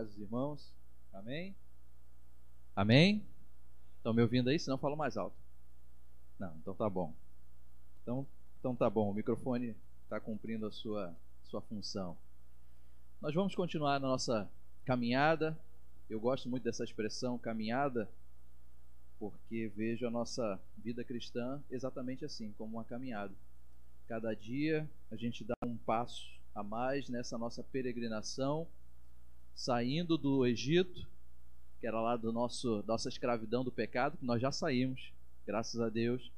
paz dos irmãos. Amém? Amém? Estão me ouvindo aí? Se não, falo mais alto. Não, então tá bom. Então, então tá bom, o microfone está cumprindo a sua, sua função. Nós vamos continuar na nossa caminhada. Eu gosto muito dessa expressão caminhada, porque vejo a nossa vida cristã exatamente assim, como uma caminhada. Cada dia a gente dá um passo a mais nessa nossa peregrinação, saindo do Egito, que era lá do nosso nossa escravidão do pecado, que nós já saímos, graças a Deus,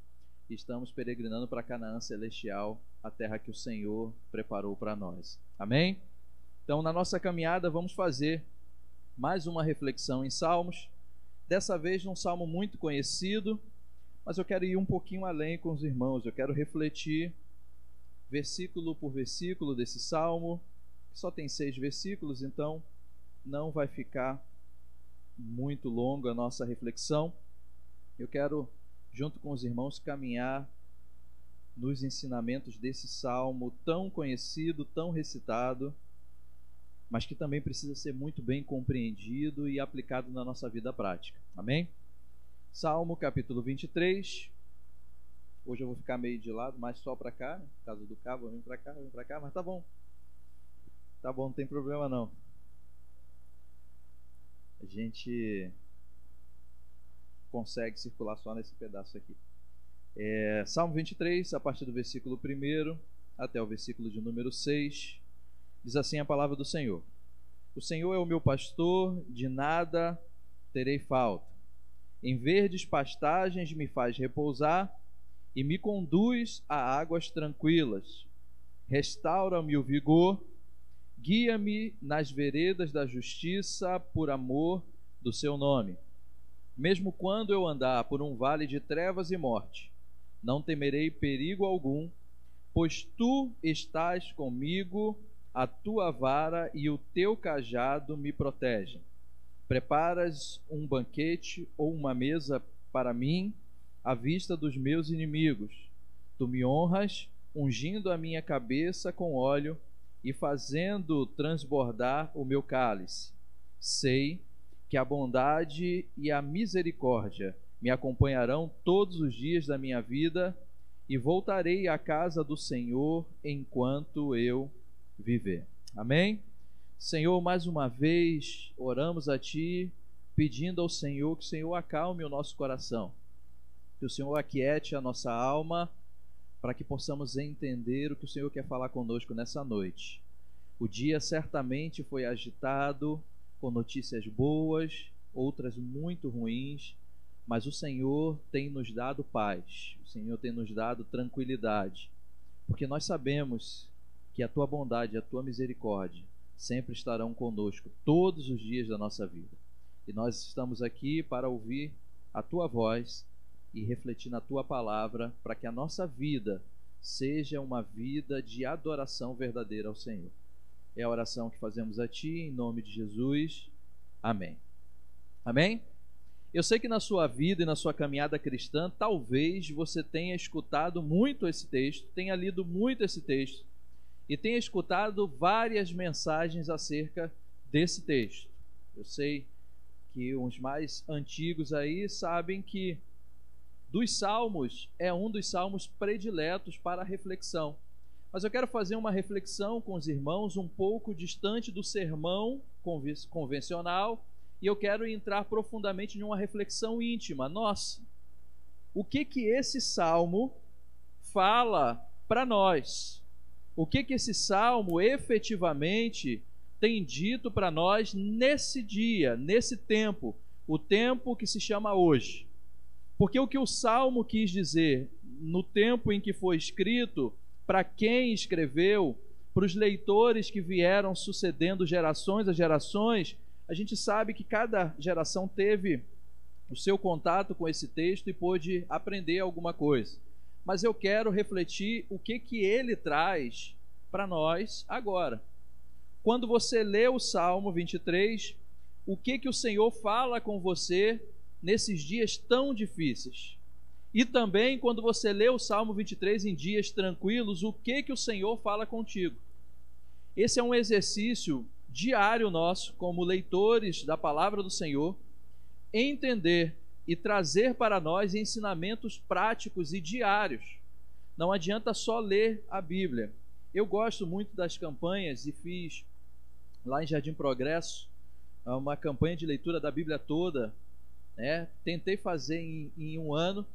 e estamos peregrinando para Canaã celestial, a terra que o Senhor preparou para nós. Amém? Então, na nossa caminhada, vamos fazer mais uma reflexão em Salmos. Dessa vez, num salmo muito conhecido, mas eu quero ir um pouquinho além com os irmãos. Eu quero refletir versículo por versículo desse salmo, que só tem seis versículos, então não vai ficar muito longa a nossa reflexão. Eu quero, junto com os irmãos, caminhar nos ensinamentos desse salmo tão conhecido, tão recitado, mas que também precisa ser muito bem compreendido e aplicado na nossa vida prática. Amém? Salmo capítulo 23, Hoje eu vou ficar meio de lado, mais só para cá, né? causa do cabo, vem para cá, vem para cá, mas tá bom. Tá bom, não tem problema não. A gente consegue circular só nesse pedaço aqui. É, Salmo 23, a partir do versículo 1 até o versículo de número 6, diz assim a palavra do Senhor: O Senhor é o meu pastor, de nada terei falta. Em verdes pastagens me faz repousar e me conduz a águas tranquilas. Restaura-me o vigor, guia-me nas veredas da justiça por amor do seu nome. Mesmo quando eu andar por um vale de trevas e morte, não temerei perigo algum, pois tu estás comigo, a tua vara e o teu cajado me protegem. Preparas um banquete ou uma mesa para mim à vista dos meus inimigos. Tu me honras, ungindo a minha cabeça com óleo e fazendo transbordar o meu cálice. Sei que a bondade e a misericórdia me acompanharão todos os dias da minha vida e voltarei à casa do Senhor enquanto eu viver. Amém? Senhor, mais uma vez oramos a Ti, pedindo ao Senhor que o Senhor acalme o nosso coração que o Senhor aquiete a nossa alma para que possamos entender o que o Senhor quer falar conosco nessa noite. O dia certamente foi agitado com notícias boas, outras muito ruins, mas o Senhor tem nos dado paz, o Senhor tem nos dado tranquilidade, porque nós sabemos que a tua bondade a tua misericórdia sempre estarão conosco todos os dias da nossa vida. E nós estamos aqui para ouvir a tua voz e refletir na tua palavra para que a nossa vida seja uma vida de adoração verdadeira ao Senhor. É a oração que fazemos a Ti, em nome de Jesus. Amém. Amém? Eu sei que na sua vida e na sua caminhada cristã, talvez você tenha escutado muito esse texto, tenha lido muito esse texto e tenha escutado várias mensagens acerca desse texto. Eu sei que os mais antigos aí sabem que dos salmos, é um dos salmos prediletos para reflexão. Mas eu quero fazer uma reflexão com os irmãos um pouco distante do sermão convencional e eu quero entrar profundamente em uma reflexão íntima. Nossa, o que que esse salmo fala para nós? O que que esse salmo efetivamente tem dito para nós nesse dia, nesse tempo, o tempo que se chama hoje? Porque o que o salmo quis dizer no tempo em que foi escrito, para quem escreveu, para os leitores que vieram sucedendo gerações a gerações, a gente sabe que cada geração teve o seu contato com esse texto e pôde aprender alguma coisa. Mas eu quero refletir o que que ele traz para nós agora. Quando você lê o Salmo 23, o que que o Senhor fala com você nesses dias tão difíceis. E também quando você lê o Salmo 23 em dias tranquilos, o que que o Senhor fala contigo? Esse é um exercício diário nosso, como leitores da palavra do Senhor, entender e trazer para nós ensinamentos práticos e diários. Não adianta só ler a Bíblia. Eu gosto muito das campanhas e fiz lá em Jardim Progresso uma campanha de leitura da Bíblia toda. Né? Tentei fazer em, em um ano.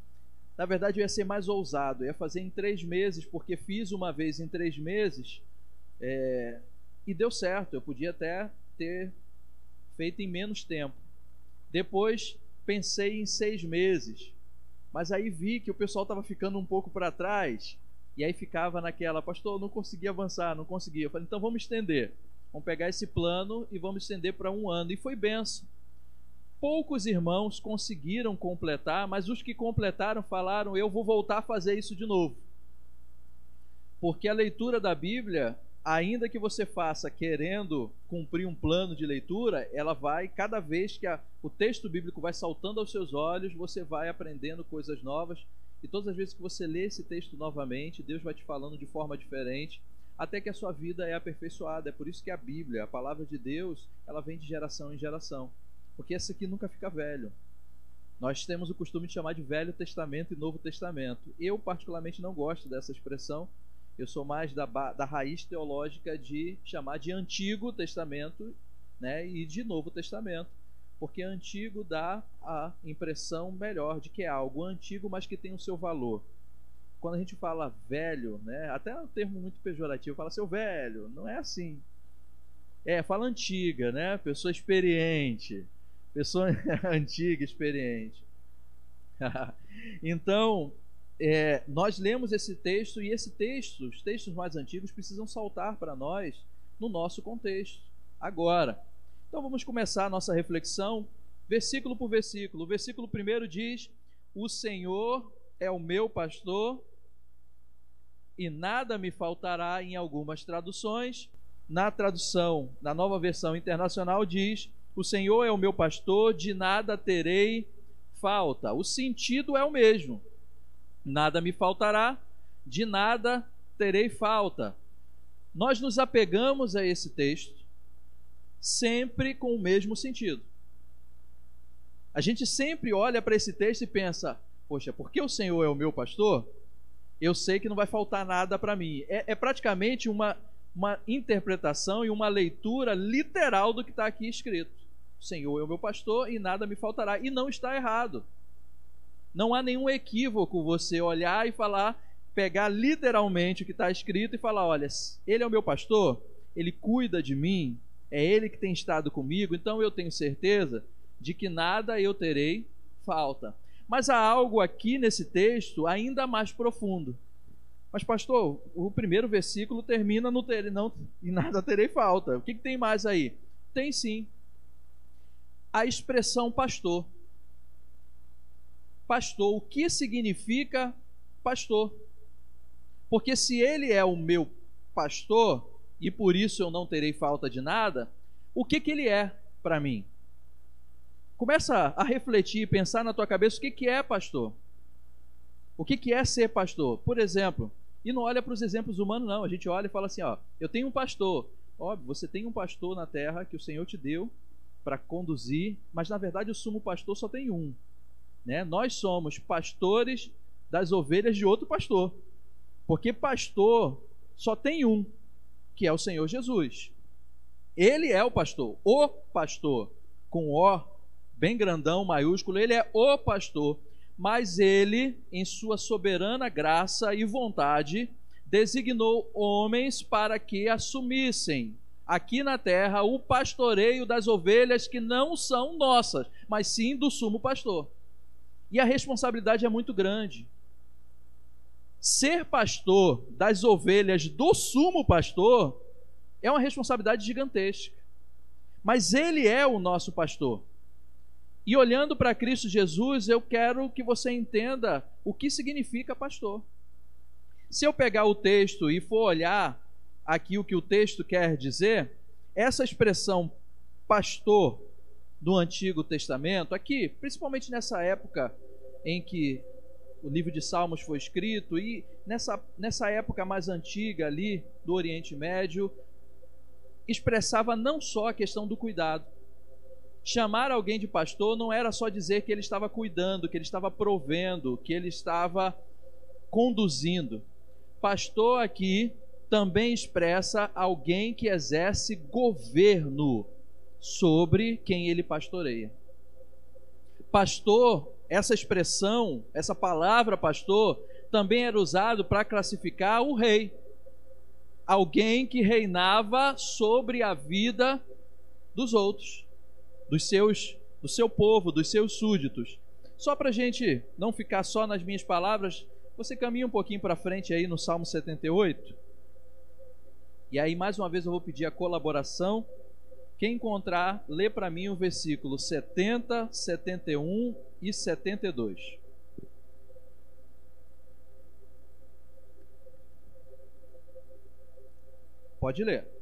Na verdade, eu ia ser mais ousado, eu ia fazer em três meses, porque fiz uma vez em três meses é, e deu certo. Eu podia até ter feito em menos tempo. Depois pensei em seis meses, mas aí vi que o pessoal estava ficando um pouco para trás e aí ficava naquela, pastor, não consegui avançar, não consegui. Eu falei, então vamos estender. Vamos pegar esse plano e vamos estender para um ano. E foi benção. Poucos irmãos conseguiram completar, mas os que completaram falaram: Eu vou voltar a fazer isso de novo. Porque a leitura da Bíblia, ainda que você faça querendo cumprir um plano de leitura, ela vai, cada vez que a, o texto bíblico vai saltando aos seus olhos, você vai aprendendo coisas novas. E todas as vezes que você lê esse texto novamente, Deus vai te falando de forma diferente até que a sua vida é aperfeiçoada. É por isso que a Bíblia, a palavra de Deus, ela vem de geração em geração. Porque essa aqui nunca fica velho. Nós temos o costume de chamar de Velho Testamento e Novo Testamento. Eu, particularmente, não gosto dessa expressão. Eu sou mais da, da raiz teológica de chamar de Antigo Testamento né, e de Novo Testamento. Porque antigo dá a impressão melhor de que é algo antigo, mas que tem o seu valor quando a gente fala velho, né, até é um termo muito pejorativo, fala seu velho, não é assim. É, fala antiga, né? Pessoa experiente. Pessoa antiga, experiente. então, é, nós lemos esse texto e esse texto, os textos mais antigos, precisam saltar para nós no nosso contexto, agora. Então vamos começar a nossa reflexão, versículo por versículo. O versículo primeiro diz: O Senhor é o meu pastor e nada me faltará em algumas traduções. Na tradução, na nova versão internacional, diz: O Senhor é o meu pastor, de nada terei falta. O sentido é o mesmo. Nada me faltará, de nada terei falta. Nós nos apegamos a esse texto sempre com o mesmo sentido. A gente sempre olha para esse texto e pensa: poxa, porque o Senhor é o meu pastor, eu sei que não vai faltar nada para mim. É, é, praticamente uma, uma interpretação e uma leitura literal do que está aqui escrito. Senhor é o meu pastor e nada me faltará. E não está errado. Não há nenhum equívoco você olhar e falar, pegar literalmente o que está escrito e falar: olha, ele é o meu pastor, ele cuida de mim, é ele que tem estado comigo, então eu tenho certeza de que nada eu terei falta. Mas há algo aqui nesse texto ainda mais profundo. Mas, pastor, o primeiro versículo termina no ter, não, e nada terei falta. O que, que tem mais aí? Tem sim. A expressão pastor. Pastor, o que significa pastor? Porque se ele é o meu pastor, e por isso eu não terei falta de nada, o que, que ele é para mim? Começa a refletir pensar na tua cabeça o que, que é pastor. O que, que é ser pastor? Por exemplo, e não olha para os exemplos humanos, não. A gente olha e fala assim: ó, eu tenho um pastor. Óbvio, você tem um pastor na terra que o Senhor te deu para conduzir, mas na verdade o sumo pastor só tem um. Né? Nós somos pastores das ovelhas de outro pastor. Porque pastor só tem um, que é o Senhor Jesus. Ele é o pastor, o pastor, com O bem grandão, maiúsculo, ele é o pastor, mas ele, em sua soberana graça e vontade, designou homens para que assumissem aqui na terra o pastoreio das ovelhas que não são nossas, mas sim do sumo pastor. E a responsabilidade é muito grande. Ser pastor das ovelhas do sumo pastor é uma responsabilidade gigantesca. Mas ele é o nosso pastor. E olhando para Cristo Jesus, eu quero que você entenda o que significa pastor. Se eu pegar o texto e for olhar aqui o que o texto quer dizer, essa expressão pastor do Antigo Testamento, aqui, principalmente nessa época em que o livro de Salmos foi escrito e nessa, nessa época mais antiga ali do Oriente Médio, expressava não só a questão do cuidado. Chamar alguém de pastor não era só dizer que ele estava cuidando, que ele estava provendo, que ele estava conduzindo. Pastor aqui também expressa alguém que exerce governo sobre quem ele pastoreia. Pastor, essa expressão, essa palavra pastor, também era usado para classificar o rei. Alguém que reinava sobre a vida dos outros, dos seus, do seu povo, dos seus súditos. Só para a gente não ficar só nas minhas palavras, você caminha um pouquinho para frente aí no Salmo 78. E aí, mais uma vez, eu vou pedir a colaboração. Quem encontrar, lê para mim o versículo 70, 71 e 72. Pode ler.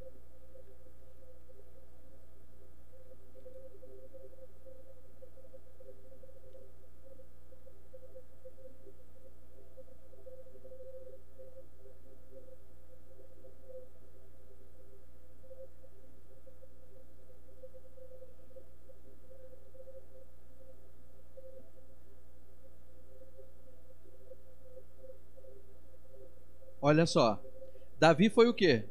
Olha só. Davi foi o quê?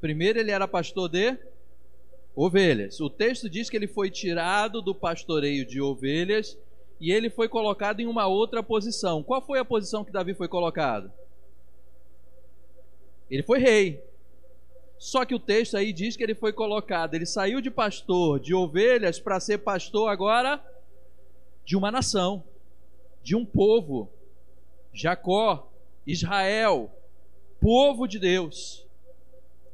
Primeiro ele era pastor de ovelhas. O texto diz que ele foi tirado do pastoreio de ovelhas e ele foi colocado em uma outra posição. Qual foi a posição que Davi foi colocado? Ele foi rei. Só que o texto aí diz que ele foi colocado, ele saiu de pastor de ovelhas para ser pastor agora de uma nação, de um povo. Jacó, Israel, povo de Deus.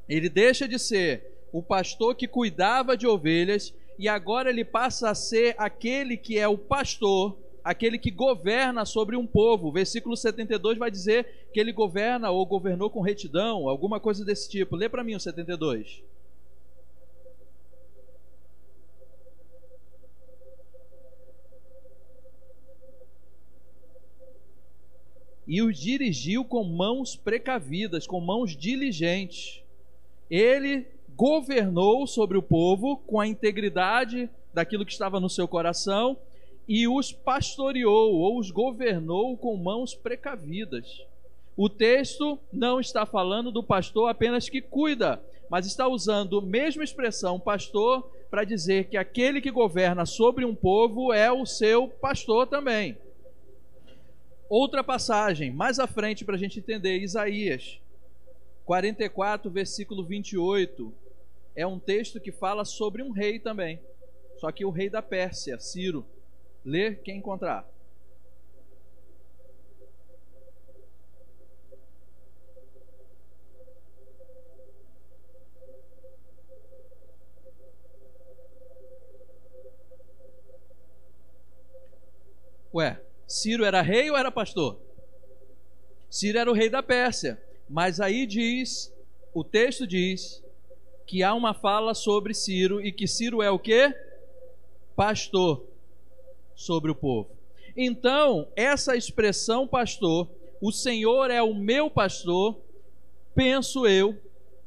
Ele deixa de ser o pastor que cuidava de ovelhas e agora ele passa a ser aquele que é o pastor, aquele que governa sobre um povo. O versículo 72 vai dizer que ele governa ou governou com retidão, alguma coisa desse tipo. Lê para mim o 72. E os dirigiu com mãos precavidas, com mãos diligentes. Ele governou sobre o povo com a integridade daquilo que estava no seu coração e os pastoreou ou os governou com mãos precavidas. O texto não está falando do pastor apenas que cuida, mas está usando a mesma expressão pastor para dizer que aquele que governa sobre um povo é o seu pastor também. Outra passagem, mais à frente, para a gente entender, Isaías 44, versículo 28. É um texto que fala sobre um rei também. Só que o rei da Pérsia, Ciro. Lê quem encontrar. Ué, Ciro era rei ou era pastor? Ciro era o rei da Pérsia. Mas aí diz, o texto diz, que há uma fala sobre Ciro e que Ciro é o que? Pastor sobre o povo. Então, essa expressão pastor, o Senhor é o meu pastor, penso eu,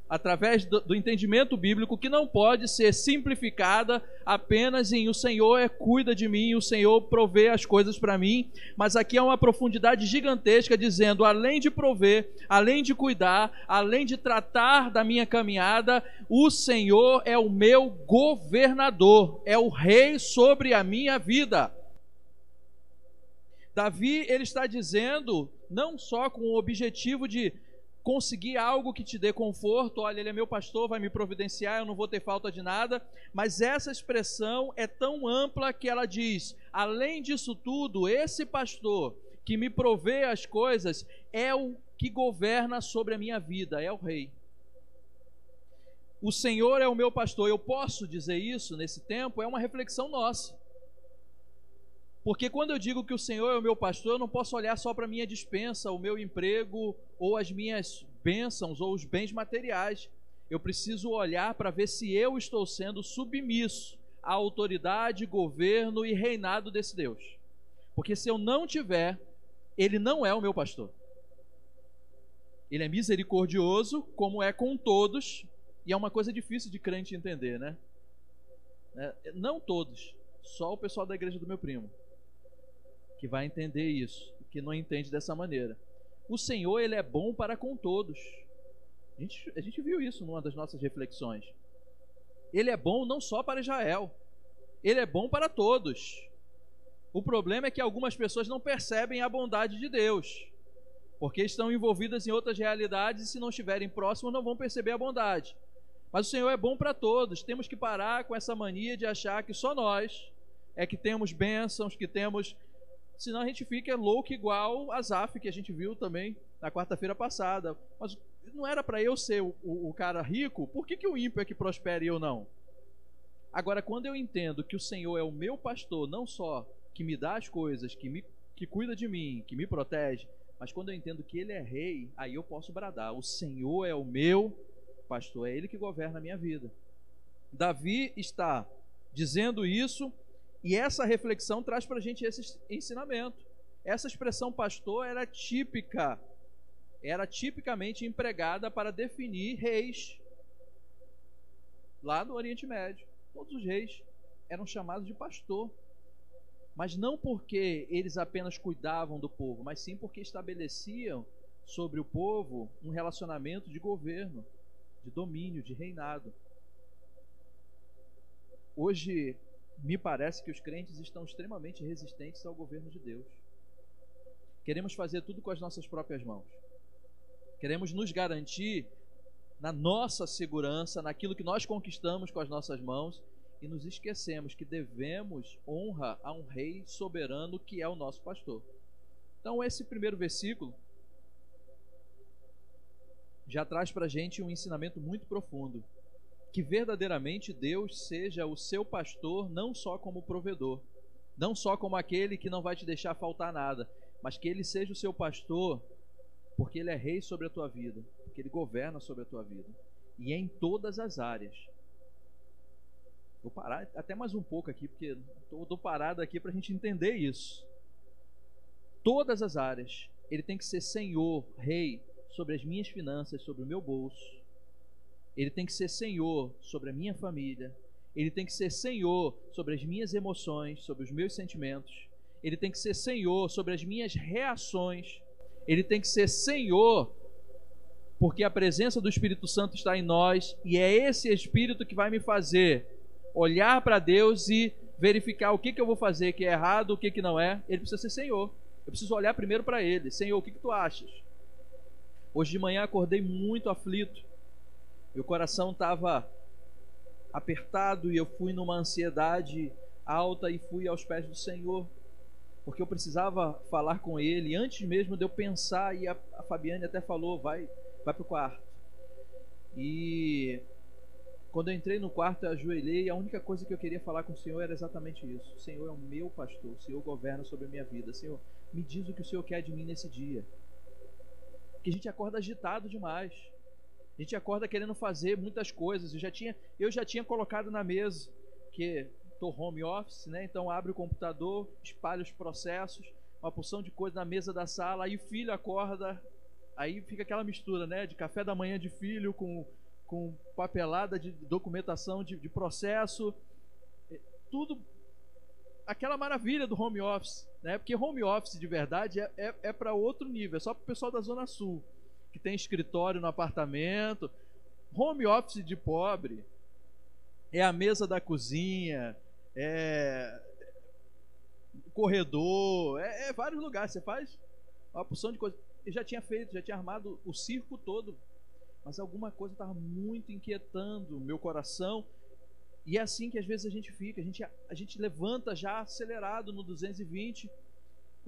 através do, do, entendimento bíblico que não pode ser simplificada apenas em o Senhor é cuida de mim, o Senhor provê as coisas para mim, mas aqui há uma profundidade gigantesca dizendo, além de prover, além de cuidar, além de tratar da minha caminhada, o Senhor é o meu governador, é o rei sobre a minha vida. Davi, ele está dizendo, não só com o objetivo de conseguir algo que te dê conforto, olha, ele é meu pastor, vai me providenciar, eu não vou ter falta de nada, mas essa expressão é tão ampla que ela diz: além disso tudo, esse pastor que me provê as coisas é o que governa sobre a minha vida, é o rei. O Senhor é o meu pastor, eu posso dizer isso nesse tempo, é uma reflexão nossa. Porque quando eu digo que o Senhor é o meu pastor, eu não posso olhar só para minha dispensa, o meu emprego, ou as minhas bênçãos, ou os bens materiais. Eu preciso olhar para ver se eu estou sendo submisso à autoridade, governo e reinado desse Deus. Porque se eu não tiver, ele não é o meu pastor. Ele é misericordioso, como é com todos, E é uma coisa difícil de crente entender, né? É, não todos, só o pessoal da igreja do meu primo, que vai entender isso, que não entende dessa maneira. O Senhor, ele é bom para com todos. A gente, a gente viu isso numa das nossas reflexões. Ele é bom não só para Israel, ele é bom para todos. O problema é que algumas pessoas não percebem a bondade de Deus, porque estão envolvidas em outras realidades e, se não estiverem próximos, não vão perceber a bondade. Mas o Senhor é bom para todos. Temos que parar com essa mania de achar que só nós é que temos bênçãos, que temos. Senão a gente fica louco igual a Zaf, que a gente viu também na quarta-feira passada. Mas não era para eu ser o, o, o, cara rico, por que, que o ímpio é que prospera e eu não? Agora, quando eu entendo que o Senhor é o meu pastor, não só que me dá as coisas, que, me, que cuida de mim, que me protege, mas quando eu entendo que Ele é rei, aí eu posso bradar: O Senhor é o meu pastor, é Ele que governa a minha vida. Davi está dizendo isso e essa reflexão traz para a gente esse ensinamento. Essa expressão pastor era típica, era tipicamente empregada para definir reis lá no Oriente Médio. Todos os reis eram chamados de pastor. Mas não porque eles apenas cuidavam do povo, mas sim porque estabeleciam sobre o povo um relacionamento de governo de domínio, de reinado. Hoje, me parece que os crentes estão extremamente resistentes ao governo de Deus. Queremos fazer tudo com as nossas próprias mãos. Queremos nos garantir na nossa segurança, naquilo que nós conquistamos com as nossas mãos e nos esquecemos que devemos honra a um rei soberano que é o nosso pastor. Então, esse primeiro versículo já traz para a gente um ensinamento muito profundo. Que verdadeiramente Deus seja o seu pastor, não só como provedor, não só como aquele que não vai te deixar faltar nada, mas que ele seja o seu pastor, porque ele é rei sobre a tua vida, porque ele governa sobre a tua vida, e é em todas as áreas. Vou parar até mais um pouco aqui, porque estou parado aqui para a gente entender isso. Todas as áreas, ele tem que ser Senhor, Rei, sobre as minhas finanças, sobre o meu bolso. Ele tem que ser senhor sobre a minha família. Ele tem que ser senhor sobre as minhas emoções, sobre os meus sentimentos. Ele tem que ser senhor sobre as minhas reações. Ele tem que ser senhor porque a presença do Espírito Santo está em nós e é esse Espírito que vai me fazer olhar para Deus e verificar o que, que eu vou fazer que é errado, o que, que não é. Ele precisa ser Senhor. Eu preciso olhar primeiro para Ele. Senhor, o que, que tu achas? Hoje de manhã acordei muito aflito. Meu coração estava apertado e eu fui numa ansiedade alta e fui aos pés do Senhor, porque eu precisava falar com Ele antes mesmo de eu pensar. E a, a Fabiane até falou: vai, vai para o quarto. E quando eu entrei no quarto, eu ajoelhei a única coisa que eu queria falar com o Senhor era exatamente isso. O Senhor é o meu pastor, o Senhor governa sobre a minha vida. Senhor, me diz o que o Senhor quer de mim nesse dia que a gente acorda agitado demais. A gente acorda querendo fazer muitas coisas. Eu já tinha, eu já tinha colocado na mesa que estou home office, né? Então abre o computador, espalha os processos, uma porção de coisa na mesa da sala, aí o filho acorda, aí fica aquela mistura, né? De café da manhã de filho com, com papelada de documentação de, de processo, é, tudo aquela maravilha do home office, né? Porque home office de verdade é, é, é para outro nível, é só para o pessoal da Zona Sul, que tem escritório no apartamento. Home office de pobre é a mesa da cozinha, é corredor, é, é vários lugares. Você faz uma porção de coisas. Eu já tinha feito, já tinha armado o circo todo, mas alguma coisa estava muito inquietando o meu coração e é assim que às vezes a gente fica, a gente, a gente levanta já acelerado no 220,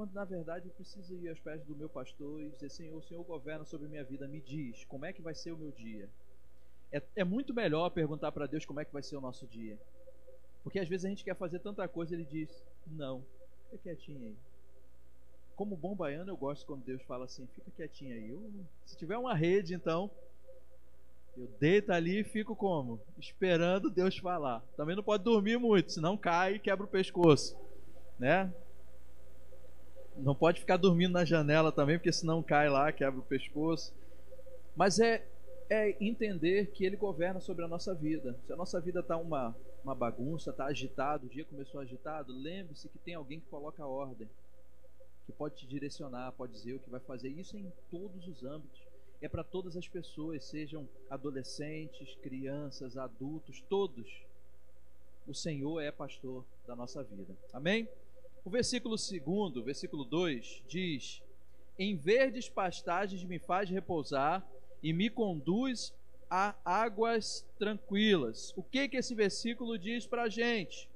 quando na verdade eu preciso ir aos pés do meu pastor e dizer: Senhor, o Senhor governa sobre minha vida, me diz como é que vai ser o meu dia. É, é muito melhor perguntar para Deus como é que vai ser o nosso dia, porque às vezes a gente quer fazer tanta coisa e Ele diz: Não, fica quietinho aí. Como bom baiano, eu gosto quando Deus fala assim: Fica quietinho aí. Eu, se tiver uma rede, então eu deito ali e fico como? Esperando Deus falar. Também não pode dormir muito, senão cai e quebra o pescoço, né? Não pode ficar dormindo na janela também, porque senão cai lá, quebra o pescoço. Mas é é entender que Ele governa sobre a nossa vida. Se a nossa vida está uma, uma bagunça, está agitado, o dia começou agitado, lembre-se que tem alguém que coloca a ordem, que pode te direcionar, pode dizer o que vai fazer. Isso em todos os âmbitos. É para todas as pessoas, sejam adolescentes, crianças, adultos, todos. O Senhor é pastor da nossa vida. Amém? O versículo 2, versículo 2 diz: Em verdes pastagens me faz repousar e me conduz a águas tranquilas. O que que esse versículo diz para a gente?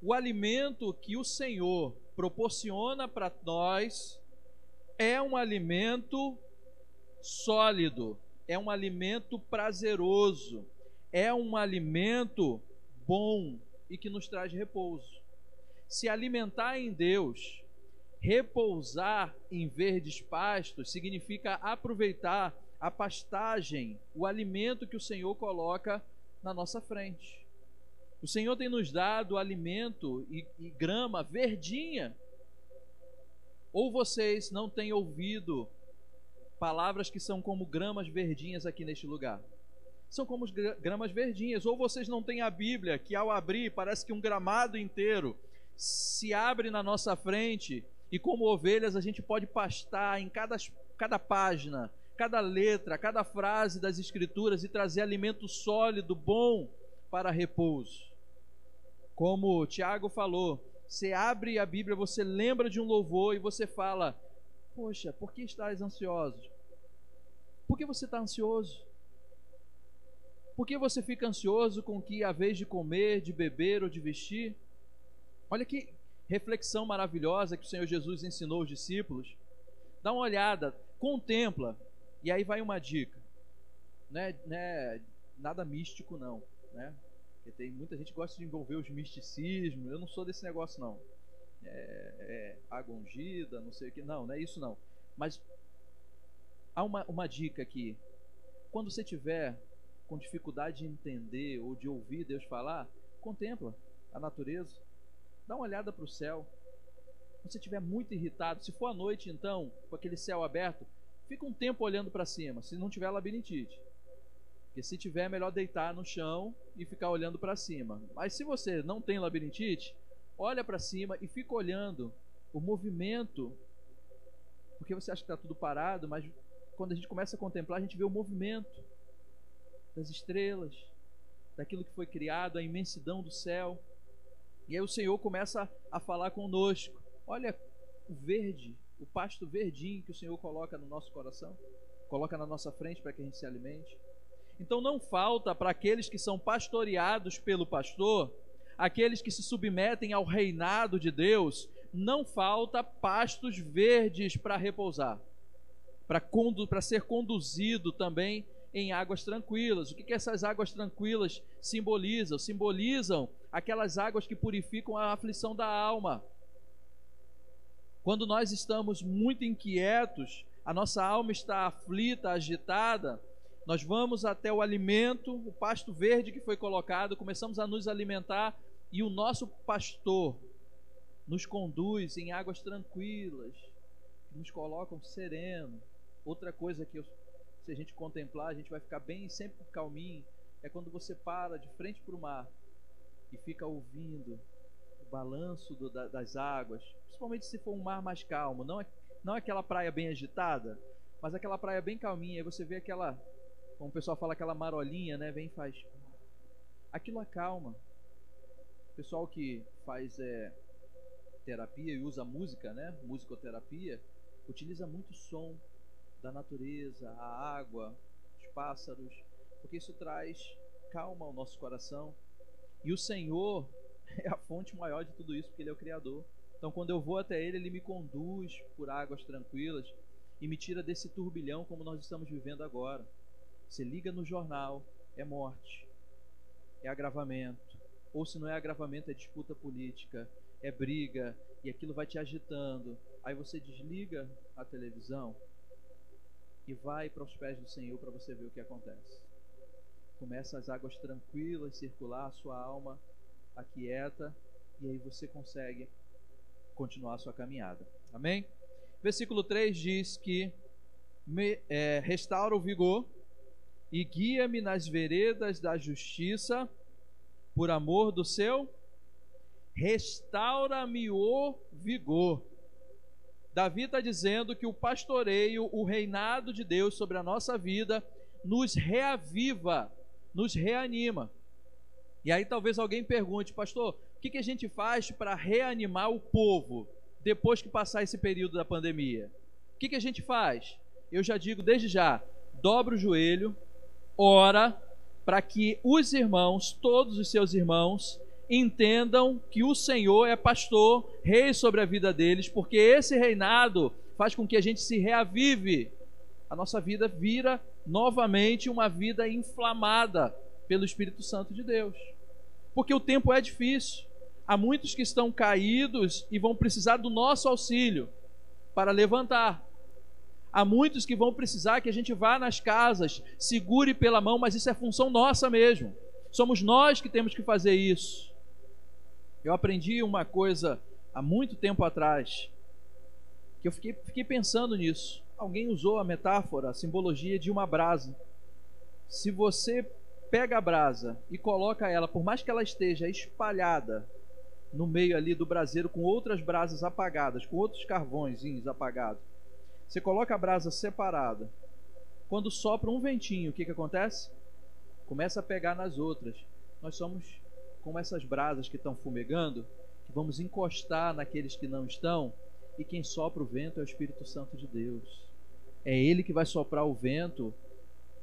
O alimento que o Senhor proporciona para nós é um alimento sólido, é um alimento prazeroso, é um alimento bom e que nos traz repouso. Se alimentar em Deus Repousar em verdes pastos significa aproveitar a pastagem, o alimento que o Senhor coloca na nossa frente. O Senhor tem nos dado alimento e, e grama verdinha. Ou vocês não têm ouvido palavras que são como gramas verdinhas aqui neste lugar? São como gramas verdinhas. Ou vocês não têm a Bíblia, que ao abrir parece que um gramado inteiro se abre na nossa frente e como ovelhas, a gente pode pastar em cada, cada página, cada letra, cada frase das Escrituras e trazer alimento sólido, bom para repouso. Como Tiago falou, você abre a Bíblia, você lembra de um louvor e você fala: Poxa, por que estás ansioso? Por que você está ansioso? Por que você fica ansioso com que a vez de comer, de beber ou de vestir? Olha que, reflexão maravilhosa que o Senhor Jesus ensinou os discípulos. Dá uma olhada, contempla, e aí vai uma dica. Né, né, nada místico não, né? Porque tem muita gente que gosta de envolver os misticismos. Eu não sou desse negócio não. É, é, não sei o que. Não, não é isso não. Mas há uma, uma dica aqui. Quando você tiver com dificuldade de entender ou de ouvir Deus falar, contempla a natureza Dá uma olhada para o céu. Se você estiver muito irritado, se for à noite então, com aquele céu aberto, fica um tempo olhando para cima, se não tiver labirintite. Porque se tiver, é melhor deitar no chão e ficar olhando para cima. Mas se você não tem labirintite, olha para cima e fica olhando o movimento. Porque você acha que está tudo parado, mas quando a gente começa a contemplar, a gente vê o movimento das estrelas, daquilo que foi criado, a imensidão do céu. E aí o Senhor começa a falar conosco. Olha o verde, o pasto verdinho que o Senhor coloca no nosso coração, coloca na nossa frente para que a gente se alimente. Então não falta para aqueles que são pastoreados pelo pastor, aqueles que se submetem ao reinado de Deus, não falta pastos verdes para repousar, para ser conduzido também em águas tranquilas. O que, que essas águas tranquilas simbolizam? Simbolizam aquelas águas que purificam a aflição da alma. Quando nós estamos muito inquietos, a nossa alma está aflita, agitada, nós vamos até o alimento, o pasto verde que foi colocado, começamos a nos alimentar e o nosso pastor nos conduz em águas tranquilas, que nos colocam sereno. Outra coisa que eu se a gente contemplar, a gente vai ficar bem sempre calminho, é quando você para de frente para o mar e fica ouvindo o balanço do, da, das águas, principalmente se for um mar mais calmo, não é, não é aquela praia bem agitada, mas aquela praia bem calminha, aí você vê aquela, como o pessoal fala, aquela marolinha, né, vem e faz. Aquilo acalma. O pessoal que faz é, terapia e usa música, né, musicoterapia, utiliza muito som da natureza, a água, os pássaros, porque isso traz calma ao nosso coração. E o Senhor é a fonte maior de tudo isso, porque Ele é o Criador. Então, quando eu vou até Ele, Ele me conduz por águas tranquilas e me tira desse turbilhão como nós estamos vivendo agora. Você liga no jornal, é morte, é agravamento. Ou se não é agravamento, é disputa política, é briga, e aquilo vai te agitando. Aí você desliga a televisão, e vai para os pés do Senhor para você ver o que acontece. Começa as águas tranquilas circular, a sua alma aquieta e aí você consegue continuar a sua caminhada. Amém? Versículo 3 diz que me, é, restaura o vigor e guia-me nas veredas da justiça por amor do seu restaura-me o vigor. Davi está dizendo que o pastoreio, o reinado de Deus sobre a nossa vida, nos reaviva, nos reanima. E aí talvez alguém pergunte, pastor, o que, que a gente faz para reanimar o povo depois que passar esse período da pandemia? O que, que a gente faz? Eu já digo desde já: dobra o joelho, ora, para que os irmãos, todos os seus irmãos, entendam que o Senhor é pastor, rei sobre a vida deles, porque esse reinado faz com que a gente se reavive. A nossa vida vira novamente uma vida inflamada pelo Espírito Santo de Deus. Porque o tempo é difícil. Há muitos que estão caídos e vão precisar do nosso auxílio para levantar. Há muitos que vão precisar que a gente vá nas casas, segure pela mão, mas isso é função nossa mesmo. Somos nós que temos que fazer isso. Eu aprendi uma coisa há muito tempo atrás, que eu fiquei, fiquei pensando nisso. Alguém usou a metáfora, a simbologia de uma brasa. Se você pega a brasa e coloca ela, por mais que ela esteja espalhada no meio ali do braseiro com outras brasas apagadas, com outros carvões apagados, você coloca a brasa separada. Quando sopra um ventinho, o que, que acontece? Começa a pegar nas outras. Nós somos como essas brasas que estão fumegando, que vamos encostar naqueles que não estão, e quem sopra o vento é o Espírito Santo de Deus. É ele que vai soprar o vento,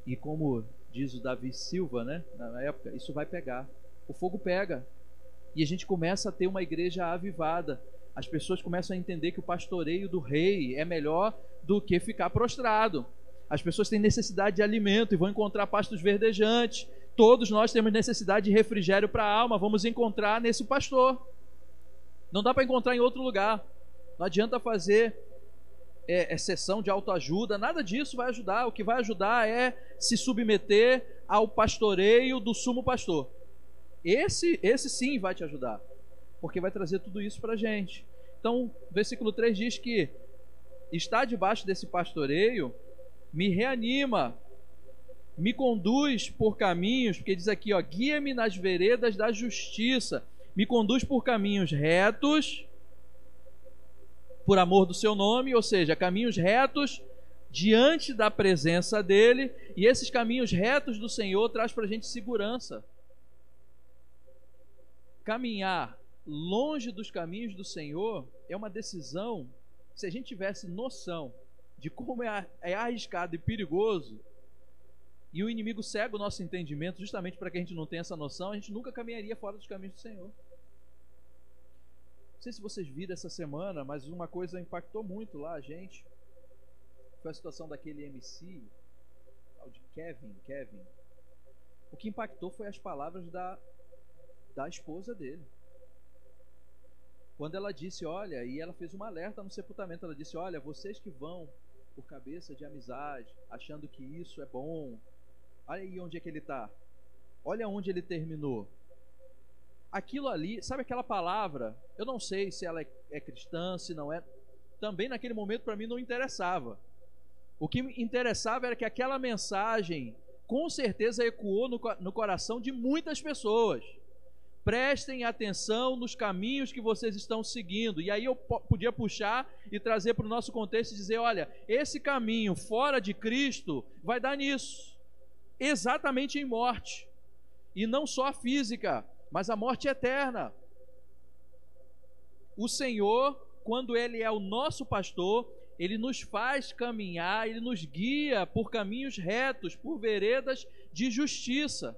e como diz o Davi Silva, né, na época, isso vai pegar. O fogo pega. E a gente começa a ter uma igreja avivada. As pessoas começam a entender que o pastoreio do rei é melhor do que ficar prostrado. As pessoas têm necessidade de alimento e vão encontrar pastos verdejantes. Todos nós temos necessidade de refrigério para a alma, vamos encontrar nesse pastor. Não dá para encontrar em outro lugar. Não adianta fazer é, é, sessão de autoajuda, nada disso vai ajudar. O que vai ajudar é se submeter ao pastoreio do sumo pastor. Esse, esse sim vai te ajudar, porque vai trazer tudo isso para a gente. Então, versículo 3 diz que está debaixo desse pastoreio me reanima, me conduz por caminhos, porque diz aqui, ó, guia-me nas veredas da justiça, me conduz por caminhos retos, por amor do seu nome, ou seja, caminhos retos diante da presença dele, e esses caminhos retos do Senhor traz para a gente segurança. Caminhar longe dos caminhos do Senhor é uma decisão. Se a gente tivesse noção de como é, é arriscado e perigoso, e o inimigo cega o nosso entendimento justamente para que a gente não tenha essa noção, a gente nunca caminharia fora dos caminhos do Senhor. Não sei se vocês viram essa semana, mas uma coisa impactou muito lá a gente. Foi a situação daquele MC, tal de Kevin, Kevin. O que impactou foi as palavras da, da esposa dele. Quando ela disse, olha, e ela fez uma alerta no sepultamento, ela disse, olha, vocês que vão por cabeça de amizade, achando que isso é bom, Olha aí onde é que ele está. Olha onde ele terminou. Aquilo ali, sabe aquela palavra? Eu não sei se ela é, é cristã, se não é. Também naquele momento para mim não interessava. O que me interessava era que aquela mensagem com certeza ecoou no, no coração de muitas pessoas. Prestem atenção nos caminhos que vocês estão seguindo. E aí eu podia puxar e trazer para o nosso contexto e dizer: olha, esse caminho fora de Cristo vai dar nisso exatamente em morte. E não só física, mas a morte eterna. O Senhor, quando Ele é o nosso pastor, Ele nos faz caminhar, Ele nos guia por caminhos retos, por veredas de justiça,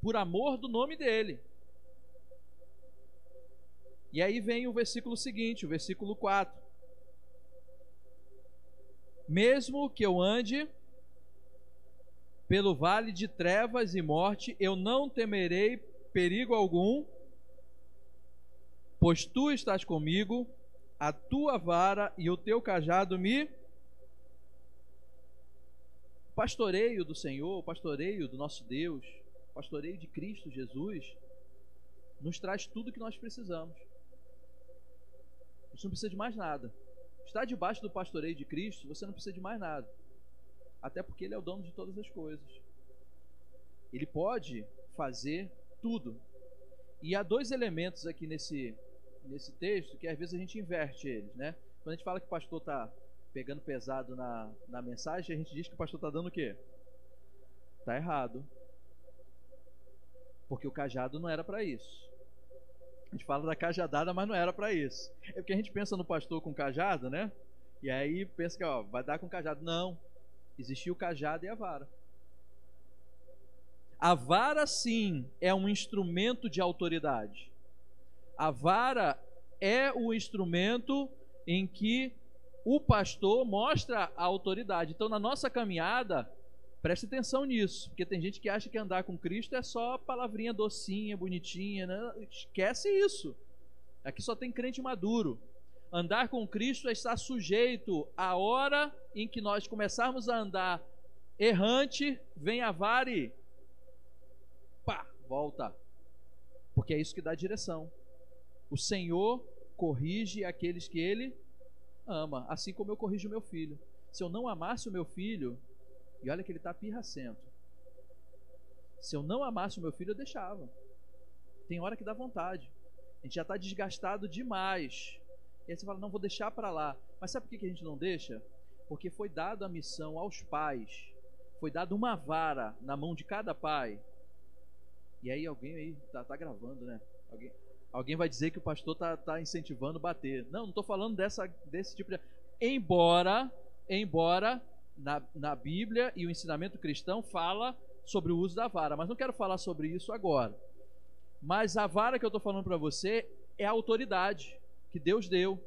por amor do nome dEle. E aí vem o versículo seguinte, o versículo 4. Mesmo que eu ande pelo vale de trevas e morte, eu não temerei perigo algum, pois tu estás comigo, a tua vara e o teu cajado me. O pastoreio do Senhor, o pastoreio do nosso Deus, o pastoreio de Cristo Jesus, nos traz tudo que nós precisamos. Gente não precisa de mais nada. Está debaixo do pastoreio de Cristo, você não precisa de mais nada. Até porque ele é o dono de todas as coisas. Ele pode fazer tudo. E há dois elementos aqui nesse, nesse texto que às vezes a gente inverte eles, né? Quando a gente fala que o pastor está pegando pesado na, na mensagem, a gente diz que o pastor está dando o quê? Está errado. Porque o cajado não era para isso. A gente fala da cajadada, mas não era para isso. É porque a gente pensa no pastor com cajado, né? E aí pensa que ó, vai dar com cajado. Não. Existia o cajado e a vara. A vara, sim, é um instrumento de autoridade. A vara é o instrumento em que o pastor mostra a autoridade. Então, na nossa caminhada, preste atenção nisso, porque tem gente que acha que andar com Cristo é só palavrinha docinha, bonitinha. Né? Esquece isso. Aqui só tem crente maduro. Andar com Cristo é estar sujeito à hora em que nós começarmos a andar errante, vem a vara e volta. Porque é isso que dá direção. O Senhor corrige aqueles que ele ama, assim como eu corrijo meu filho. Se eu não amasse o meu filho, e olha que ele está pirracento. Se eu não amasse o meu filho, eu deixava. Tem hora que dá vontade. A gente já está desgastado demais. E aí você fala, não, vou deixar para lá. Mas sabe por que a gente não deixa? Porque foi dada a missão aos pais. Foi dada uma vara na mão de cada pai e aí alguém aí tá, tá gravando, né? Alguém, alguém vai dizer que o pastor tá, tá incentivando bater. Não, não estou falando dessa, desse tipo de. Embora, embora na, na Bíblia e o ensinamento cristão fala sobre o uso da vara, mas não quero falar sobre isso agora. Mas a vara que eu estou falando para você é a autoridade que Deus deu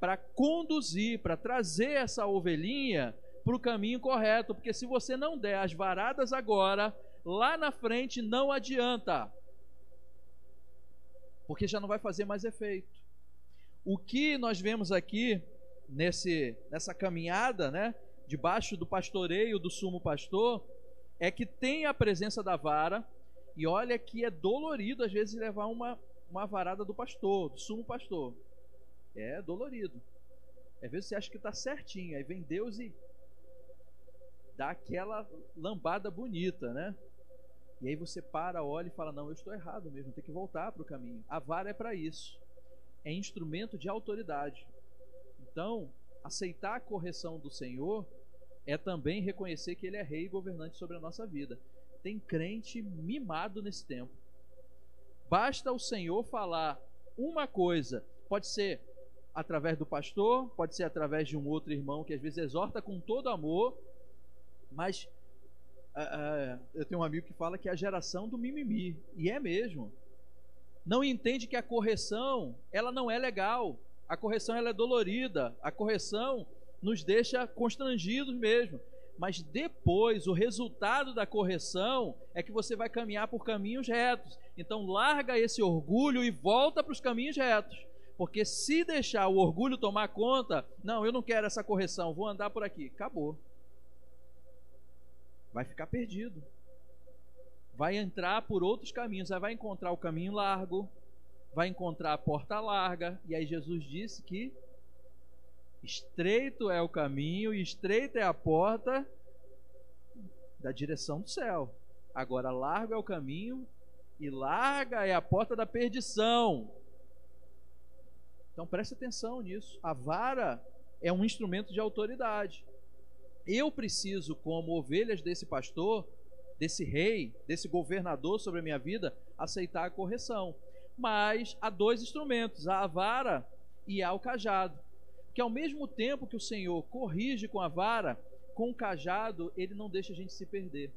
para conduzir, para trazer essa ovelhinha para o caminho correto, porque se você não der as varadas agora, lá na frente não adianta, porque já não vai fazer mais efeito. O que nós vemos aqui nesse, nessa caminhada, né, debaixo do pastoreio do sumo pastor, é que tem a presença da vara, e olha que é dolorido às vezes levar uma, uma varada do pastor, do sumo pastor. É dolorido. Às vezes você acha que está certinho, aí vem Deus e dá aquela lambada bonita, né? E aí você para, olha e fala: Não, eu estou errado mesmo, tem que voltar para o caminho. A vara é para isso. É instrumento de autoridade. Então, aceitar a correção do Senhor é também reconhecer que Ele é rei e governante sobre a nossa vida. Tem crente mimado nesse tempo. Basta o Senhor falar uma coisa, pode ser através do pastor, pode ser através de um outro irmão que às vezes exorta com todo amor, mas uh, eu tenho um amigo que fala que é a geração do mimimi, e é mesmo. Não entende que a correção, ela não é legal. A correção ela é dolorida. A correção nos deixa constrangidos mesmo. Mas depois, o resultado da correção é que você vai caminhar por caminhos retos. Então, larga esse orgulho e volta para os caminhos retos. Porque se deixar o orgulho tomar conta, não, eu não quero essa correção, vou andar por aqui. Acabou vai ficar perdido. Vai entrar por outros caminhos, aí vai encontrar o caminho largo, vai encontrar a porta larga, e aí Jesus disse que estreito é o caminho e estreita é a porta da direção do céu. Agora largo é o caminho e larga é a porta da perdição. Então preste atenção nisso. A vara é um instrumento de autoridade eu preciso, como ovelhas desse pastor, desse rei, desse governador sobre a minha vida, aceitar a correção. Mas há dois instrumentos, a vara e há o cajado. Que ao mesmo tempo que o Senhor corrige com a vara, com o cajado ele não deixa a gente se perder.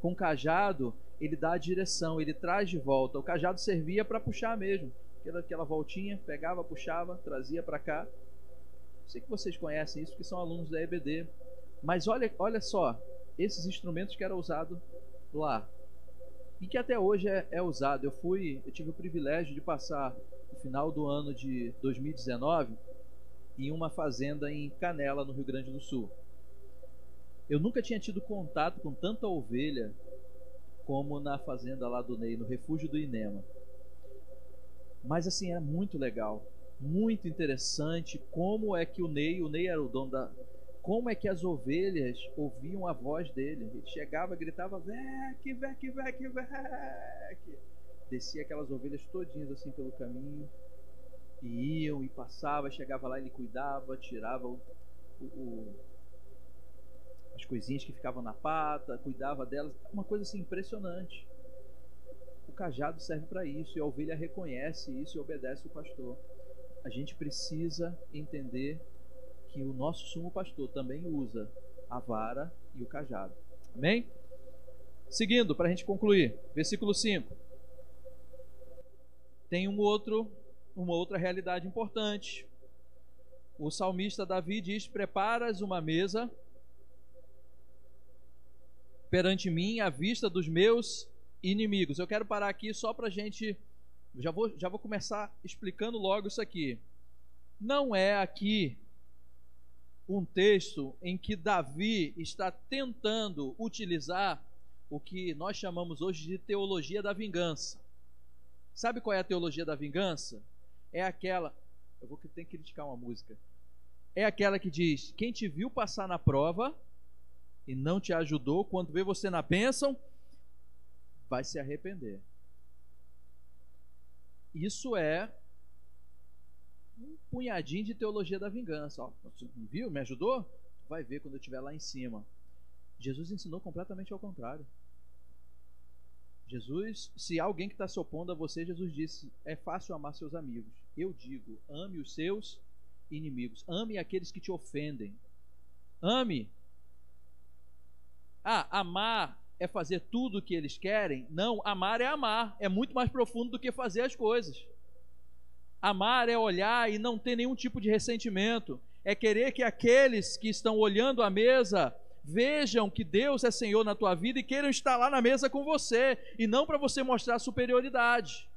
Com o cajado ele dá a direção, ele traz de volta. O cajado servia para puxar mesmo. Aquela, aquela voltinha, pegava, puxava, trazia para cá. Sei que vocês conhecem isso, que são alunos da EBD. Mas olha, olha só, esses instrumentos que eram usados lá e que até hoje é, é, usado. Eu fui, eu tive o privilégio de passar o final do ano de 2019 em uma fazenda em Canela, no Rio Grande do Sul. Eu nunca tinha tido contato com tanta ovelha como na fazenda lá do Ney, no refúgio do Inema. Mas assim, era muito legal, muito interessante como é que o Ney, o Ney era o dono da, como é que as ovelhas ouviam a voz dele. Ele chegava, gritava, veque, veque, veque, veque. Descia aquelas ovelhas todinhas assim pelo caminho. E iam e passava, chegava lá, ele cuidava, tirava o, o, o, as coisinhas que ficavam na pata, cuidava delas. Uma coisa assim impressionante. O cajado serve para isso e a ovelha reconhece isso e obedece o pastor. A gente precisa entender que o nosso sumo pastor também usa a vara e o cajado. Amém? Seguindo, para a gente concluir, versículo 5. Tem um outro, uma outra realidade importante. O salmista Davi diz: Preparas uma mesa perante mim à vista dos meus inimigos. Eu quero parar aqui só para a gente. Já vou, já vou começar explicando logo isso aqui. Não é aqui um texto em que Davi está tentando utilizar o que nós chamamos hoje de teologia da vingança. Sabe qual é a teologia da vingança? É aquela. Eu vou ter que criticar uma música. É aquela que diz: quem te viu passar na prova e não te ajudou, quando vê você na bênção, vai se arrepender. Isso é um punhadinho de teologia da vingança. Ó, viu? Me ajudou? Vai ver quando eu estiver lá em cima. Jesus ensinou completamente ao contrário. Jesus, se alguém que está se opondo a você, Jesus disse: é fácil amar seus amigos. Eu digo: ame os seus inimigos. Ame aqueles que te ofendem. Ame. Ah, amar é fazer tudo o que eles querem? Não, amar é amar. É muito mais profundo do que fazer as coisas. Amar é olhar e não ter nenhum tipo de ressentimento. É querer que aqueles que estão olhando a mesa vejam que Deus é Senhor na tua vida e queiram estar lá na mesa com você e não para você mostrar superioridade.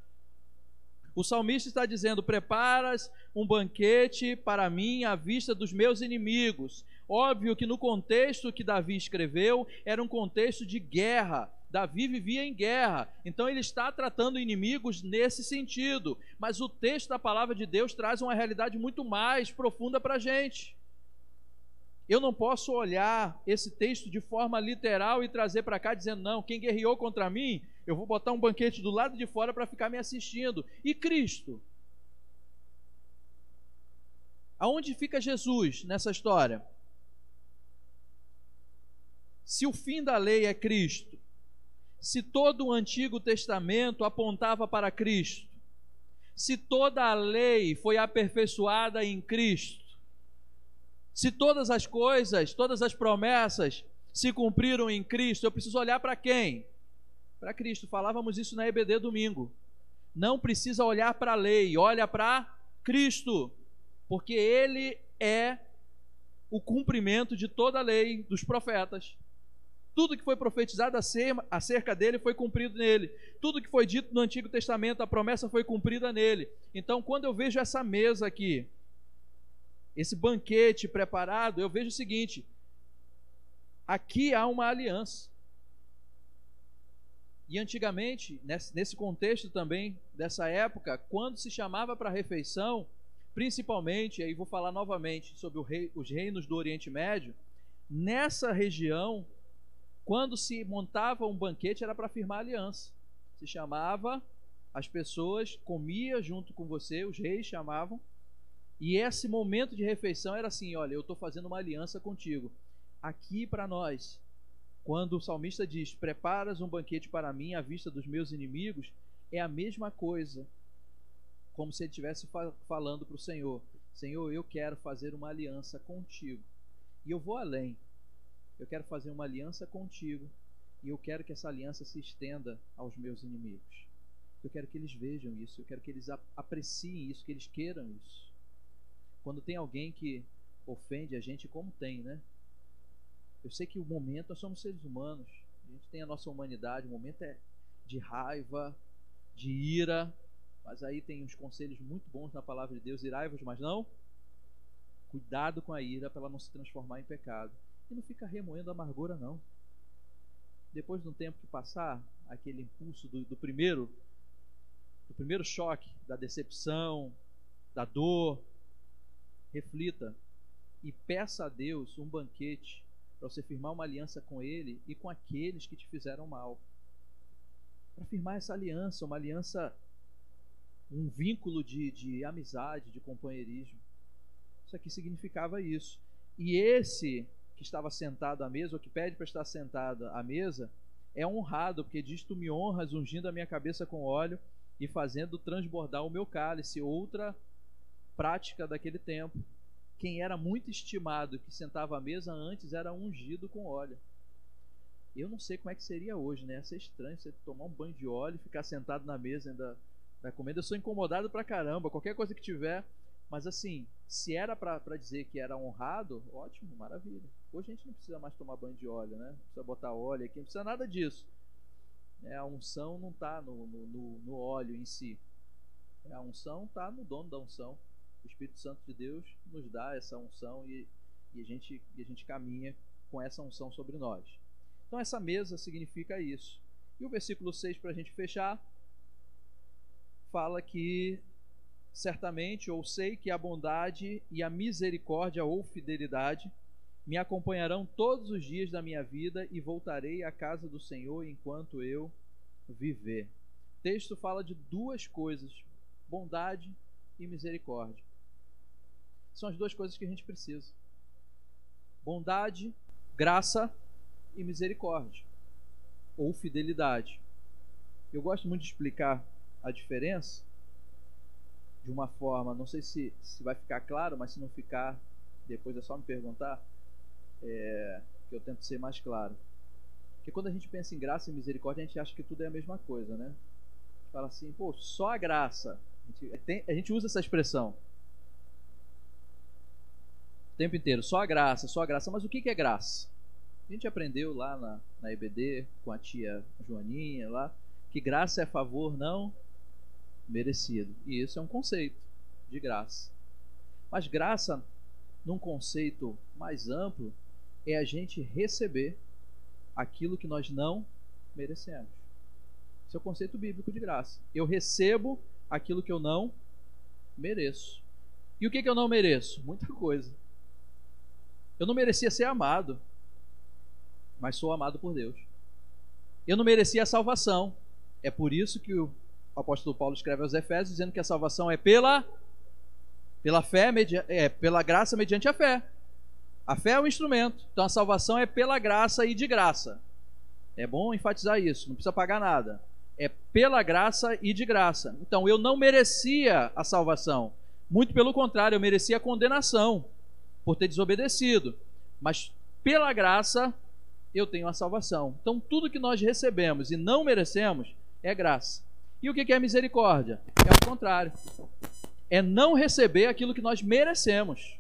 O salmista está dizendo: Preparas um banquete para mim à vista dos meus inimigos. Óbvio que no contexto que Davi escreveu, era um contexto de guerra, Davi vivia em guerra, então ele está tratando inimigos nesse sentido. Mas o texto da palavra de Deus traz uma realidade muito mais profunda para a gente. Eu não posso olhar esse texto de forma literal e trazer para cá dizendo, não, quem guerreou contra mim, eu vou botar um banquete do lado de fora para ficar me assistindo. E Cristo? Aonde fica Jesus nessa história? Se o fim da lei é Cristo, se todo o Antigo Testamento apontava para Cristo, se toda a lei foi aperfeiçoada em Cristo, se todas as coisas, todas as promessas se cumpriram em Cristo, eu preciso olhar para quem? Para Cristo. Falávamos isso na EBD domingo. Não precisa olhar para a lei, olha para Cristo, porque Ele é o cumprimento de toda a lei dos profetas. Tudo que foi profetizado acerca dele foi cumprido nele. Tudo que foi dito no Antigo Testamento, a promessa foi cumprida nele. Então, quando eu vejo essa mesa aqui, esse banquete preparado, eu vejo o seguinte: aqui há uma aliança. E antigamente, nesse contexto também, dessa época, quando se chamava para refeição, principalmente, aí vou falar novamente sobre os reinos do Oriente Médio, nessa região quando se montava um banquete era para firmar aliança. Se chamava as pessoas, comia junto com você, os reis chamavam. E esse momento de refeição era assim: olha, eu estou fazendo uma aliança contigo. Aqui para nós, quando o salmista diz: Preparas um banquete para mim à vista dos meus inimigos, é a mesma coisa, como se ele estivesse falando para o Senhor: Senhor, eu quero fazer uma aliança contigo. E eu vou além eu quero fazer uma aliança contigo e eu quero que essa aliança se estenda aos meus inimigos. Eu quero que eles vejam isso, eu quero que eles apreciem isso, que eles queiram isso. Quando tem alguém que ofende a gente, como tem, né? Eu sei que o momento, nós somos seres humanos, a gente tem a nossa humanidade, o momento é de raiva, de ira, mas aí tem uns conselhos muito bons na palavra de Deus: irai-vos, mas não. Cuidado com a ira para ela não se transformar em pecado. E não fica remoendo amargura, não. Depois de um tempo que passar, aquele impulso do, do primeiro, do primeiro choque, da decepção, da dor, reflita e peça a Deus um banquete para você firmar uma aliança com Ele e com aqueles que te fizeram mal. Para firmar essa aliança, uma aliança, um vínculo de, de amizade, de companheirismo. Isso aqui significava isso. E esse que estava sentado à mesa, ou que pede para estar sentado à mesa, é honrado, porque diz: Tu me honras ungindo a minha cabeça com óleo e fazendo transbordar o meu cálice. Outra prática daquele tempo. Quem era muito estimado, que sentava à mesa antes, era ungido com óleo. Eu não sei como é que seria hoje, né? Ia ser estranho você tomar um banho de óleo e ficar sentado na mesa ainda da comida. Eu sou incomodado pra caramba. Qualquer coisa que tiver, mas assim, se era para dizer que era honrado, ótimo, maravilha. Hoje a gente não precisa mais tomar banho de óleo, né? Não precisa botar óleo aqui, não precisa nada disso. É, a unção não está no, no, no, óleo em si. É, a unção está no dono da unção. O Espírito Santo de Deus nos dá essa unção e, e, a, gente, e a gente caminha com essa unção sobre nós. Então essa mesa significa isso. E o versículo 6, para a gente fechar, fala que certamente ou sei que a bondade e a misericórdia ou fidelidade me acompanharão todos os dias da minha vida e voltarei à casa do Senhor enquanto eu viver. O texto fala de duas coisas: bondade e misericórdia. São as duas coisas que a gente precisa. Bondade, graça e misericórdia ou fidelidade. Eu gosto muito de explicar a diferença de uma forma, não sei se, se vai ficar claro, mas se não ficar, depois é só me perguntar, é, que eu tento ser mais claro. Porque quando a gente pensa em graça e misericórdia, a gente acha que tudo é a mesma coisa, né? Fala assim, pô, só a graça. A gente, tem, a gente usa essa expressão o tempo inteiro, só a graça, só a graça. Mas o que, que é graça? A gente aprendeu lá na, na EBD com a tia Joaninha lá que graça é favor não merecido. E isso é um conceito de graça. Mas graça, num conceito mais amplo, é a gente receber aquilo que nós não merecemos. Esse é o conceito bíblico de graça. Eu recebo aquilo que eu não mereço. E o que, que eu não mereço? Muita coisa. Eu não merecia ser amado, mas sou amado por Deus. Eu não merecia a salvação. É por isso que o apóstolo Paulo escreve aos Efésios dizendo que a salvação é pela pela fé, é pela graça mediante a fé. A fé é o instrumento. Então a salvação é pela graça e de graça. É bom enfatizar isso, não precisa pagar nada. É pela graça e de graça. Então eu não merecia a salvação. Muito pelo contrário, eu merecia a condenação por ter desobedecido. Mas pela graça eu tenho a salvação. Então tudo que nós recebemos e não merecemos é graça. E o que é misericórdia? É o contrário. É não receber aquilo que nós merecemos.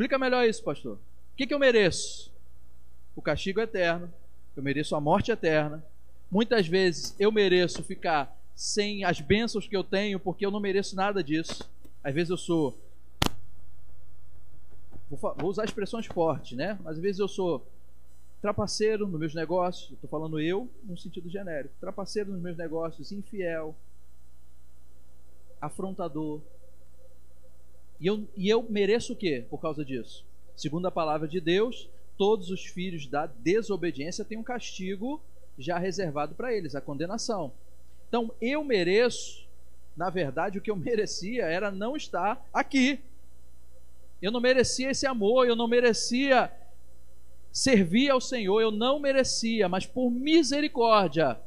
Explica melhor isso, pastor. O que, que eu mereço? O castigo eterno. Eu mereço a morte eterna. Muitas vezes eu mereço ficar sem as bênçãos que eu tenho, porque eu não mereço nada disso. Às vezes eu sou. Vou usar expressões fortes, né? Mas às vezes eu sou trapaceiro nos meus negócios. Estou falando eu num sentido genérico. Trapaceiro nos meus negócios, infiel, afrontador, e eu, e eu mereço o quê por causa disso? Segundo a palavra de Deus, todos os filhos da desobediência têm um castigo já reservado para eles, a condenação. Então, eu mereço, na verdade, o que eu merecia era não estar aqui. Eu não merecia esse amor, eu não merecia servir ao Senhor, eu não merecia, mas por misericórdia.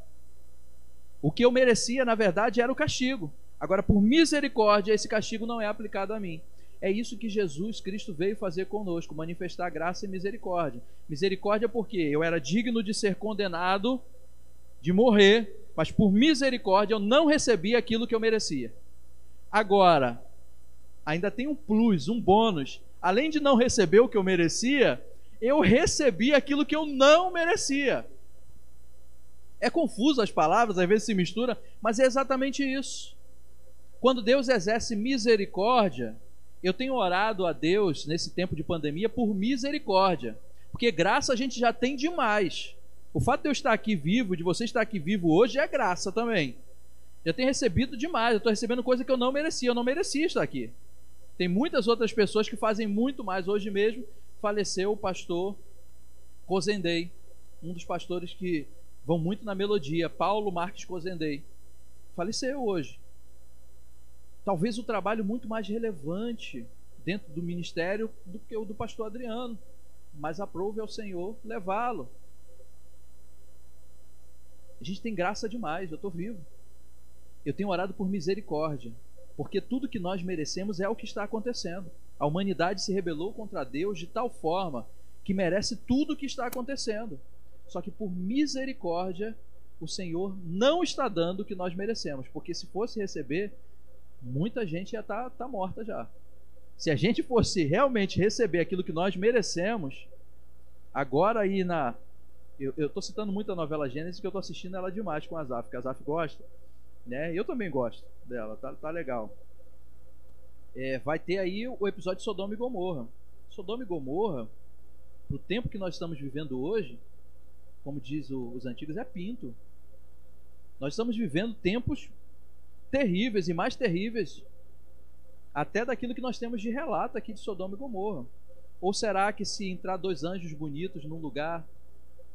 O que eu merecia, na verdade, era o castigo. Agora, por misericórdia, esse castigo não é aplicado a mim. É isso que Jesus Cristo veio fazer conosco, manifestar graça e misericórdia. Misericórdia porque eu era digno de ser condenado, de morrer, mas por misericórdia eu não recebi aquilo que eu merecia. Agora, ainda tem um plus, um bônus. Além de não receber o que eu merecia, eu recebi aquilo que eu não merecia. É confuso as palavras, às vezes se mistura, mas é exatamente isso. Quando Deus exerce misericórdia, eu tenho orado a Deus nesse tempo de pandemia por misericórdia, porque graça a gente já tem demais. O fato de eu estar aqui vivo, de você estar aqui vivo hoje, é graça também. Já tenho recebido demais, eu estou recebendo coisa que eu não merecia, eu não merecia estar aqui. Tem muitas outras pessoas que fazem muito mais. Hoje mesmo faleceu o pastor Cozendei, um dos pastores que vão muito na melodia, Paulo Marques Cozendei. Faleceu hoje. Talvez o trabalho muito mais relevante dentro do ministério do que o do pastor Adriano, mas aprove ao Senhor levá-lo. A gente tem graça demais, eu estou vivo. Eu tenho orado por misericórdia, porque tudo que nós merecemos é o que está acontecendo. A humanidade se rebelou contra Deus de tal forma que merece tudo o que está acontecendo. Só que por misericórdia, o Senhor não está dando o que nós merecemos, porque se fosse receber, muita gente ia estar tá, morta já. Se a gente fosse realmente receber aquilo que nós merecemos, agora aí na. Eu estou citando muito a novela Gênesis, que eu estou assistindo ela demais com a Azaf, que a Azaf gosta. Né? Eu também gosto dela, tá, tá legal. É, vai ter aí o episódio de Sodoma e Gomorra. Sodoma e Gomorra, pro tempo que nós estamos vivendo hoje, como diz o, os antigos, é pinto. Nós estamos vivendo tempos terríveis e mais terríveis até daquilo que nós temos de relato aqui de Sodoma e Gomorra. Ou será que se entrar dois anjos bonitos num lugar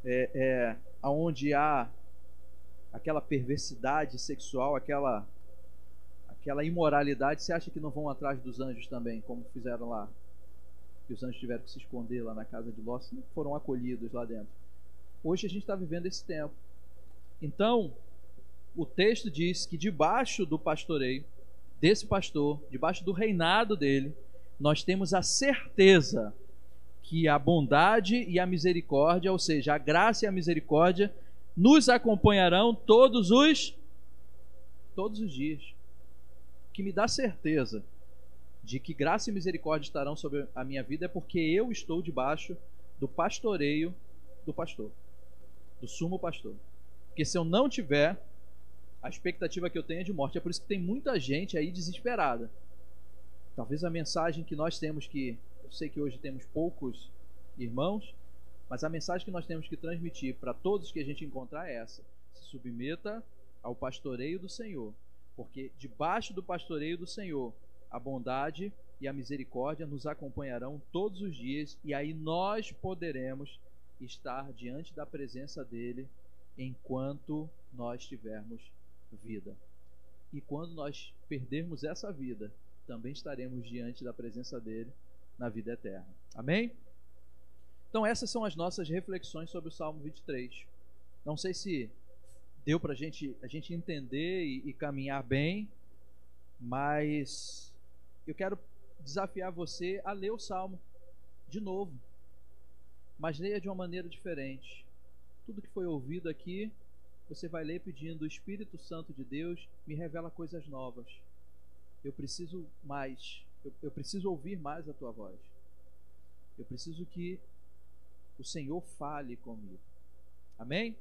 é, é, onde há aquela perversidade sexual, aquela aquela imoralidade, você acha que não vão atrás dos anjos também, como fizeram lá? Que os anjos tiveram que se esconder lá na casa de Ló, foram acolhidos lá dentro. Hoje a gente está vivendo esse tempo. Então, o texto diz que debaixo do pastoreio desse pastor, debaixo do reinado dele, nós temos a certeza que a bondade e a misericórdia, ou seja, a graça e a misericórdia, nos acompanharão todos os todos os dias. Que me dá certeza de que graça e misericórdia estarão sobre a minha vida é porque eu estou debaixo do pastoreio do pastor, do sumo pastor. Porque se eu não tiver, a expectativa que eu tenho é de morte. É por isso que tem muita gente aí desesperada. Talvez a mensagem que nós temos que. Eu sei que hoje temos poucos irmãos, mas a mensagem que nós temos que transmitir para todos que a gente encontrar é essa: se submeta ao pastoreio do Senhor, porque debaixo do pastoreio do Senhor, a bondade e a misericórdia nos acompanharão todos os dias, e aí nós poderemos estar diante da presença dele enquanto nós tivermos vida. E quando nós perdermos essa vida, também estaremos diante da presença dele na vida eterna. Amém? Então, essas são as nossas reflexões sobre o Salmo 23. Não sei se deu para gente, a gente entender e, e caminhar bem, mas eu quero desafiar você a ler o Salmo de novo, mas leia de uma maneira diferente. Tudo que foi ouvido aqui você vai ler pedindo: o Espírito Santo de Deus me revela coisas novas. Eu preciso mais. Eu, eu preciso ouvir mais a tua voz. Eu preciso que o Senhor fale comigo. Amém?